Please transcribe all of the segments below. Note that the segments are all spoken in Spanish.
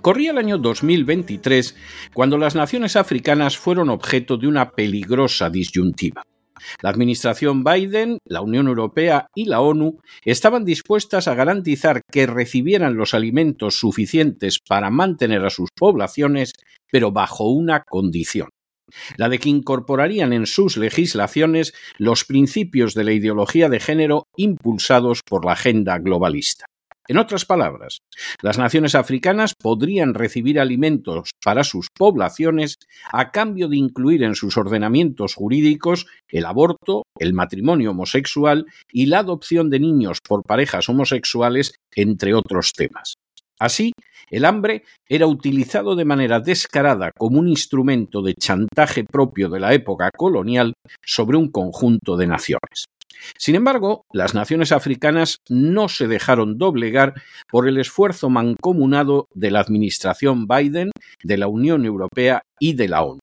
Corría el año 2023 cuando las naciones africanas fueron objeto de una peligrosa disyuntiva. La administración Biden, la Unión Europea y la ONU estaban dispuestas a garantizar que recibieran los alimentos suficientes para mantener a sus poblaciones, pero bajo una condición la de que incorporarían en sus legislaciones los principios de la ideología de género impulsados por la agenda globalista. En otras palabras, las naciones africanas podrían recibir alimentos para sus poblaciones a cambio de incluir en sus ordenamientos jurídicos el aborto, el matrimonio homosexual y la adopción de niños por parejas homosexuales, entre otros temas. Así, el hambre era utilizado de manera descarada como un instrumento de chantaje propio de la época colonial sobre un conjunto de naciones. Sin embargo, las naciones africanas no se dejaron doblegar por el esfuerzo mancomunado de la administración Biden, de la Unión Europea y de la ONU.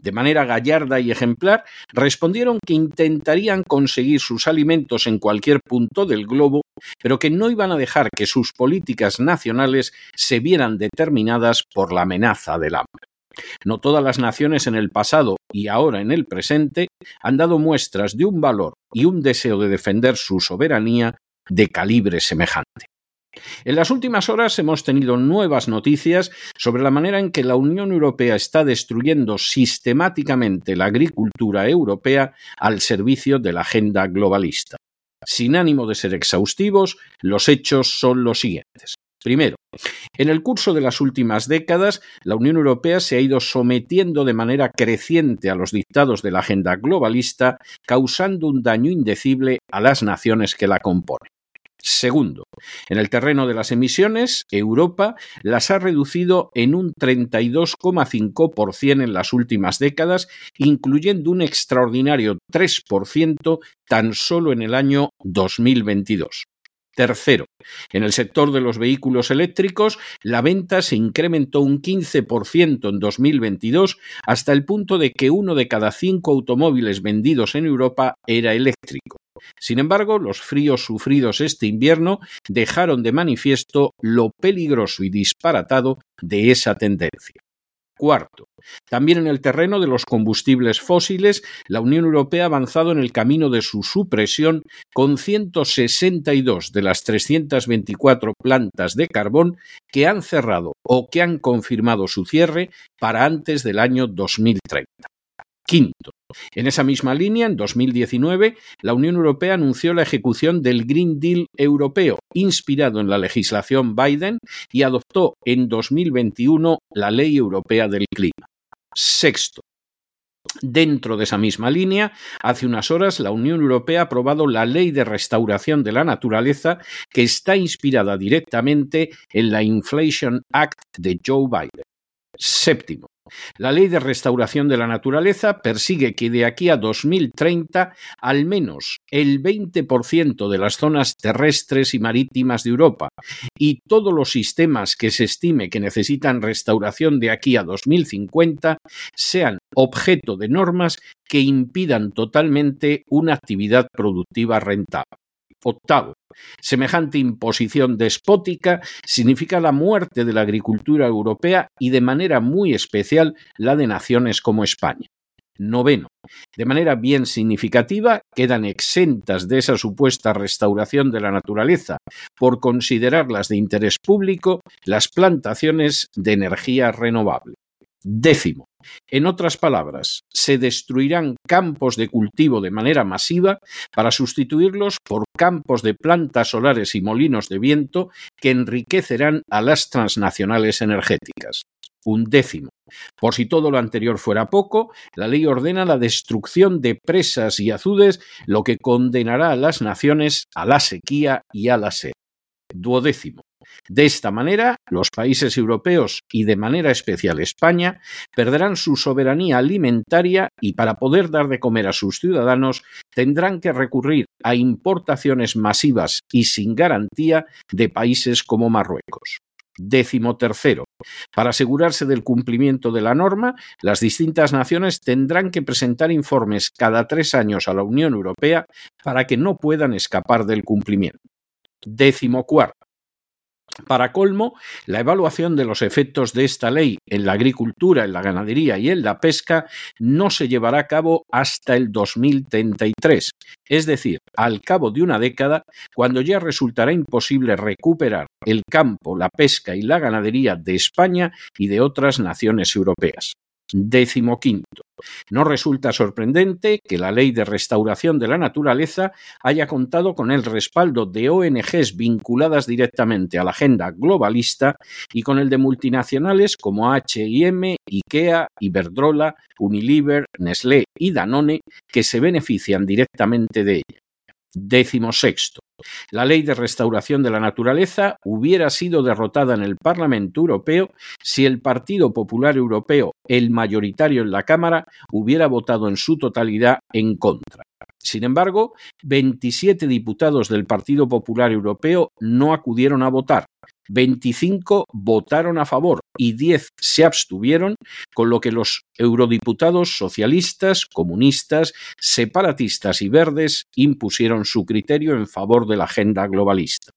De manera gallarda y ejemplar, respondieron que intentarían conseguir sus alimentos en cualquier punto del globo, pero que no iban a dejar que sus políticas nacionales se vieran determinadas por la amenaza del hambre. No todas las naciones en el pasado y ahora en el presente han dado muestras de un valor y un deseo de defender su soberanía de calibre semejante. En las últimas horas hemos tenido nuevas noticias sobre la manera en que la Unión Europea está destruyendo sistemáticamente la agricultura europea al servicio de la agenda globalista. Sin ánimo de ser exhaustivos, los hechos son los siguientes. Primero, en el curso de las últimas décadas, la Unión Europea se ha ido sometiendo de manera creciente a los dictados de la agenda globalista, causando un daño indecible a las naciones que la componen. Segundo, en el terreno de las emisiones, Europa las ha reducido en un 32,5% en las últimas décadas, incluyendo un extraordinario 3% tan solo en el año 2022. Tercero, en el sector de los vehículos eléctricos, la venta se incrementó un 15% en 2022 hasta el punto de que uno de cada cinco automóviles vendidos en Europa era eléctrico. Sin embargo, los fríos sufridos este invierno dejaron de manifiesto lo peligroso y disparatado de esa tendencia. Cuarto, también en el terreno de los combustibles fósiles, la Unión Europea ha avanzado en el camino de su supresión con 162 de las 324 plantas de carbón que han cerrado o que han confirmado su cierre para antes del año 2030. Quinto, en esa misma línea, en 2019, la Unión Europea anunció la ejecución del Green Deal europeo, inspirado en la legislación Biden, y adoptó en 2021 la Ley Europea del Clima. Sexto, Dentro de esa misma línea, hace unas horas la Unión Europea ha aprobado la Ley de Restauración de la Naturaleza, que está inspirada directamente en la Inflation Act de Joe Biden. Séptimo, La ley de restauración de la naturaleza persigue que de aquí a 2030 al menos el 20% de las zonas terrestres y marítimas de Europa y todos los sistemas que se estime que necesitan restauración de aquí a 2050 sean objeto de normas que impidan totalmente una actividad productiva rentable. Octavo, semejante imposición despótica significa la muerte de la agricultura europea y de manera muy especial la de naciones como España. Noveno, de manera bien significativa, quedan exentas de esa supuesta restauración de la naturaleza por considerarlas de interés público las plantaciones de energía renovable. Décimo, en otras palabras, se destruirán campos de cultivo de manera masiva para sustituirlos por campos de plantas solares y molinos de viento que enriquecerán a las transnacionales energéticas. Un décimo. Por si todo lo anterior fuera poco, la ley ordena la destrucción de presas y azudes, lo que condenará a las naciones a la sequía y a la sed. Duodécimo. De esta manera, los países europeos y de manera especial España perderán su soberanía alimentaria y para poder dar de comer a sus ciudadanos tendrán que recurrir a importaciones masivas y sin garantía de países como Marruecos. Décimo tercero. Para asegurarse del cumplimiento de la norma, las distintas naciones tendrán que presentar informes cada tres años a la Unión Europea para que no puedan escapar del cumplimiento. Décimo cuarto. Para colmo, la evaluación de los efectos de esta ley en la agricultura, en la ganadería y en la pesca no se llevará a cabo hasta el 2033, es decir, al cabo de una década, cuando ya resultará imposible recuperar el campo, la pesca y la ganadería de España y de otras naciones europeas. Décimo quinto. No resulta sorprendente que la Ley de Restauración de la Naturaleza haya contado con el respaldo de ONGs vinculadas directamente a la agenda globalista y con el de multinacionales como HM, IKEA, Iberdrola, Unilever, Nestlé y Danone que se benefician directamente de ella. Décimo sexto. La ley de restauración de la naturaleza hubiera sido derrotada en el Parlamento Europeo si el Partido Popular Europeo, el mayoritario en la Cámara, hubiera votado en su totalidad en contra. Sin embargo, 27 diputados del Partido Popular Europeo no acudieron a votar, 25 votaron a favor y 10 se abstuvieron, con lo que los eurodiputados socialistas, comunistas, separatistas y verdes impusieron su criterio en favor de la agenda globalista.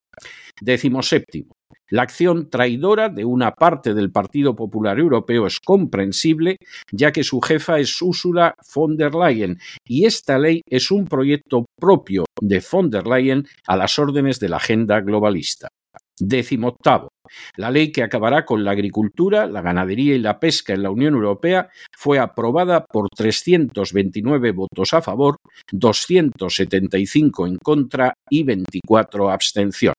Décimo séptimo. La acción traidora de una parte del Partido Popular Europeo es comprensible, ya que su jefa es Ursula von der Leyen y esta ley es un proyecto propio de von der Leyen a las órdenes de la agenda globalista. Décimo octavo. La ley que acabará con la agricultura, la ganadería y la pesca en la Unión Europea fue aprobada por 329 votos a favor, 275 en contra y 24 abstenciones.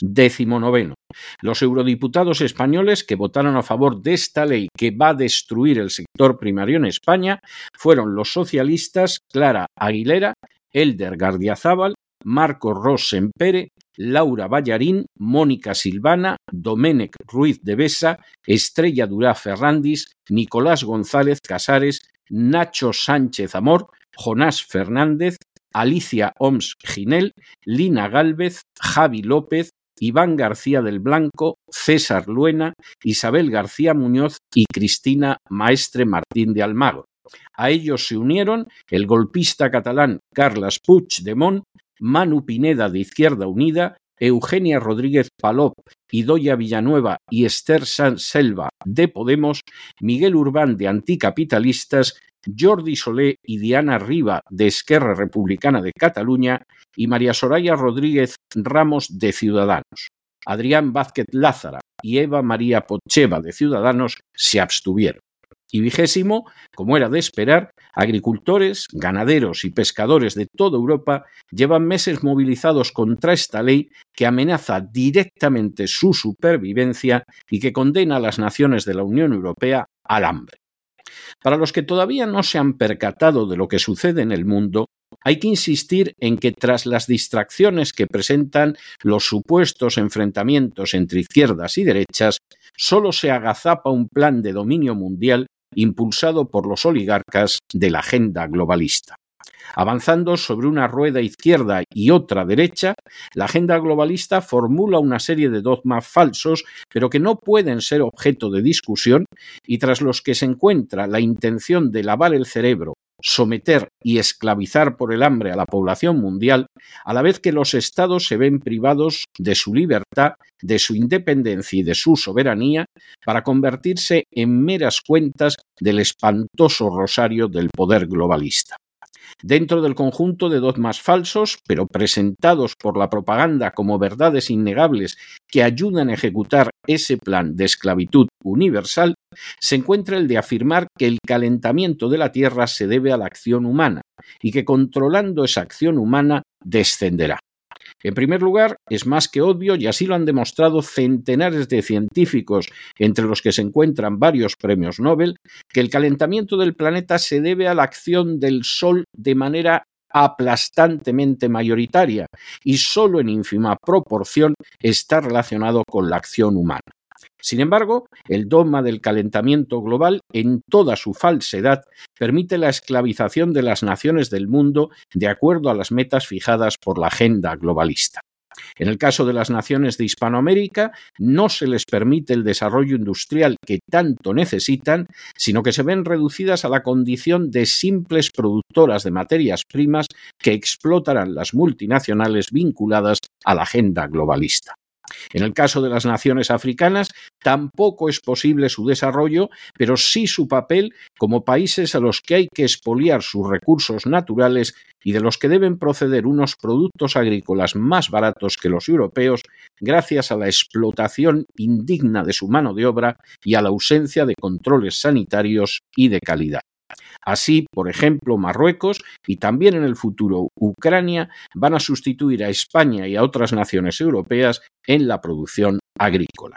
Décimo noveno. Los eurodiputados españoles que votaron a favor de esta ley que va a destruir el sector primario en España fueron los socialistas Clara Aguilera, Elder Gardiazabal, Marco Rossempere, Laura Ballarín, Mónica Silvana, Doménec Ruiz de Besa, Estrella Durá Ferrandis, Nicolás González Casares, Nacho Sánchez Amor, Jonás Fernández, Alicia Oms Ginel, Lina Gálvez, Javi López, Iván García del Blanco, César Luena, Isabel García Muñoz y Cristina Maestre Martín de Almagro. A ellos se unieron el golpista catalán Carles Puigdemont, Manu Pineda de Izquierda Unida, Eugenia Rodríguez Palop, Idoya Villanueva y Esther San Selva de Podemos, Miguel Urbán de Anticapitalistas, Jordi Solé y Diana Riva de Esquerra Republicana de Cataluña y María Soraya Rodríguez Ramos de Ciudadanos. Adrián Vázquez Lázara y Eva María Pocheva de Ciudadanos se abstuvieron. Y vigésimo, como era de esperar, agricultores, ganaderos y pescadores de toda Europa llevan meses movilizados contra esta ley que amenaza directamente su supervivencia y que condena a las naciones de la Unión Europea al hambre. Para los que todavía no se han percatado de lo que sucede en el mundo, hay que insistir en que tras las distracciones que presentan los supuestos enfrentamientos entre izquierdas y derechas, solo se agazapa un plan de dominio mundial impulsado por los oligarcas de la agenda globalista. Avanzando sobre una rueda izquierda y otra derecha, la agenda globalista formula una serie de dogmas falsos, pero que no pueden ser objeto de discusión y tras los que se encuentra la intención de lavar el cerebro someter y esclavizar por el hambre a la población mundial, a la vez que los estados se ven privados de su libertad, de su independencia y de su soberanía, para convertirse en meras cuentas del espantoso rosario del poder globalista. Dentro del conjunto de dogmas falsos, pero presentados por la propaganda como verdades innegables que ayudan a ejecutar ese plan de esclavitud universal, se encuentra el de afirmar que el calentamiento de la Tierra se debe a la acción humana y que controlando esa acción humana descenderá. En primer lugar, es más que obvio, y así lo han demostrado centenares de científicos, entre los que se encuentran varios premios Nobel, que el calentamiento del planeta se debe a la acción del Sol de manera aplastantemente mayoritaria y solo en ínfima proporción está relacionado con la acción humana. Sin embargo, el dogma del calentamiento global, en toda su falsedad, permite la esclavización de las naciones del mundo de acuerdo a las metas fijadas por la agenda globalista. En el caso de las naciones de Hispanoamérica, no se les permite el desarrollo industrial que tanto necesitan, sino que se ven reducidas a la condición de simples productoras de materias primas que explotarán las multinacionales vinculadas a la agenda globalista. En el caso de las naciones africanas, tampoco es posible su desarrollo, pero sí su papel como países a los que hay que expoliar sus recursos naturales y de los que deben proceder unos productos agrícolas más baratos que los europeos gracias a la explotación indigna de su mano de obra y a la ausencia de controles sanitarios y de calidad. Así, por ejemplo, Marruecos y también en el futuro Ucrania van a sustituir a España y a otras naciones europeas en la producción agrícola.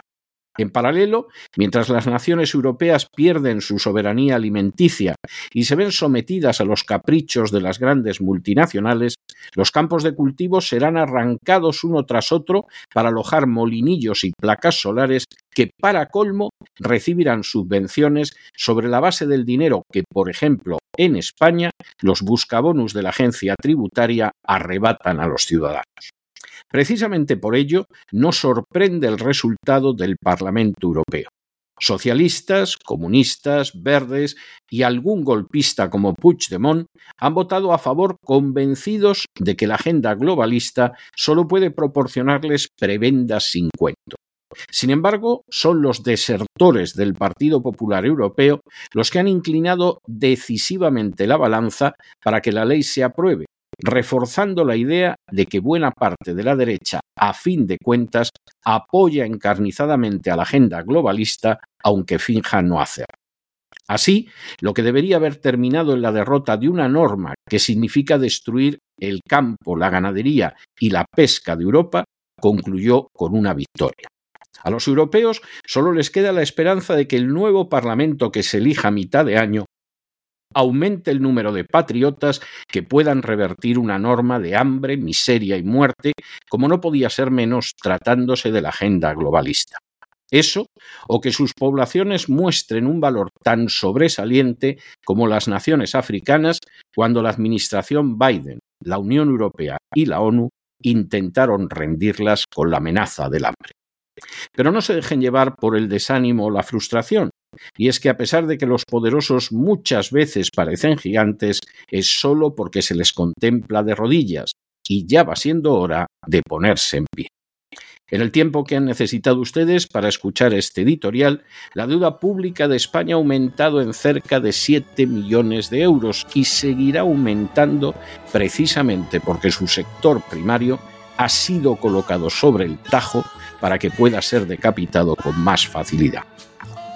En paralelo, mientras las naciones europeas pierden su soberanía alimenticia y se ven sometidas a los caprichos de las grandes multinacionales, los campos de cultivo serán arrancados uno tras otro para alojar molinillos y placas solares que, para colmo, recibirán subvenciones sobre la base del dinero que, por ejemplo, en España, los buscabonus de la agencia tributaria arrebatan a los ciudadanos. Precisamente por ello, no sorprende el resultado del Parlamento Europeo. Socialistas, comunistas, verdes y algún golpista como Puigdemont han votado a favor convencidos de que la agenda globalista solo puede proporcionarles prebendas sin cuento. Sin embargo, son los desertores del Partido Popular Europeo los que han inclinado decisivamente la balanza para que la ley se apruebe, reforzando la idea de que buena parte de la derecha, a fin de cuentas, apoya encarnizadamente a la agenda globalista, aunque finja no hacer. Así, lo que debería haber terminado en la derrota de una norma que significa destruir el campo, la ganadería y la pesca de Europa, concluyó con una victoria. A los europeos solo les queda la esperanza de que el nuevo Parlamento que se elija a mitad de año aumente el número de patriotas que puedan revertir una norma de hambre, miseria y muerte, como no podía ser menos tratándose de la agenda globalista. Eso, o que sus poblaciones muestren un valor tan sobresaliente como las naciones africanas cuando la administración Biden, la Unión Europea y la ONU intentaron rendirlas con la amenaza del hambre. Pero no se dejen llevar por el desánimo o la frustración, y es que a pesar de que los poderosos muchas veces parecen gigantes, es solo porque se les contempla de rodillas, y ya va siendo hora de ponerse en pie. En el tiempo que han necesitado ustedes para escuchar este editorial, la deuda pública de España ha aumentado en cerca de 7 millones de euros y seguirá aumentando precisamente porque su sector primario ha sido colocado sobre el tajo para que pueda ser decapitado con más facilidad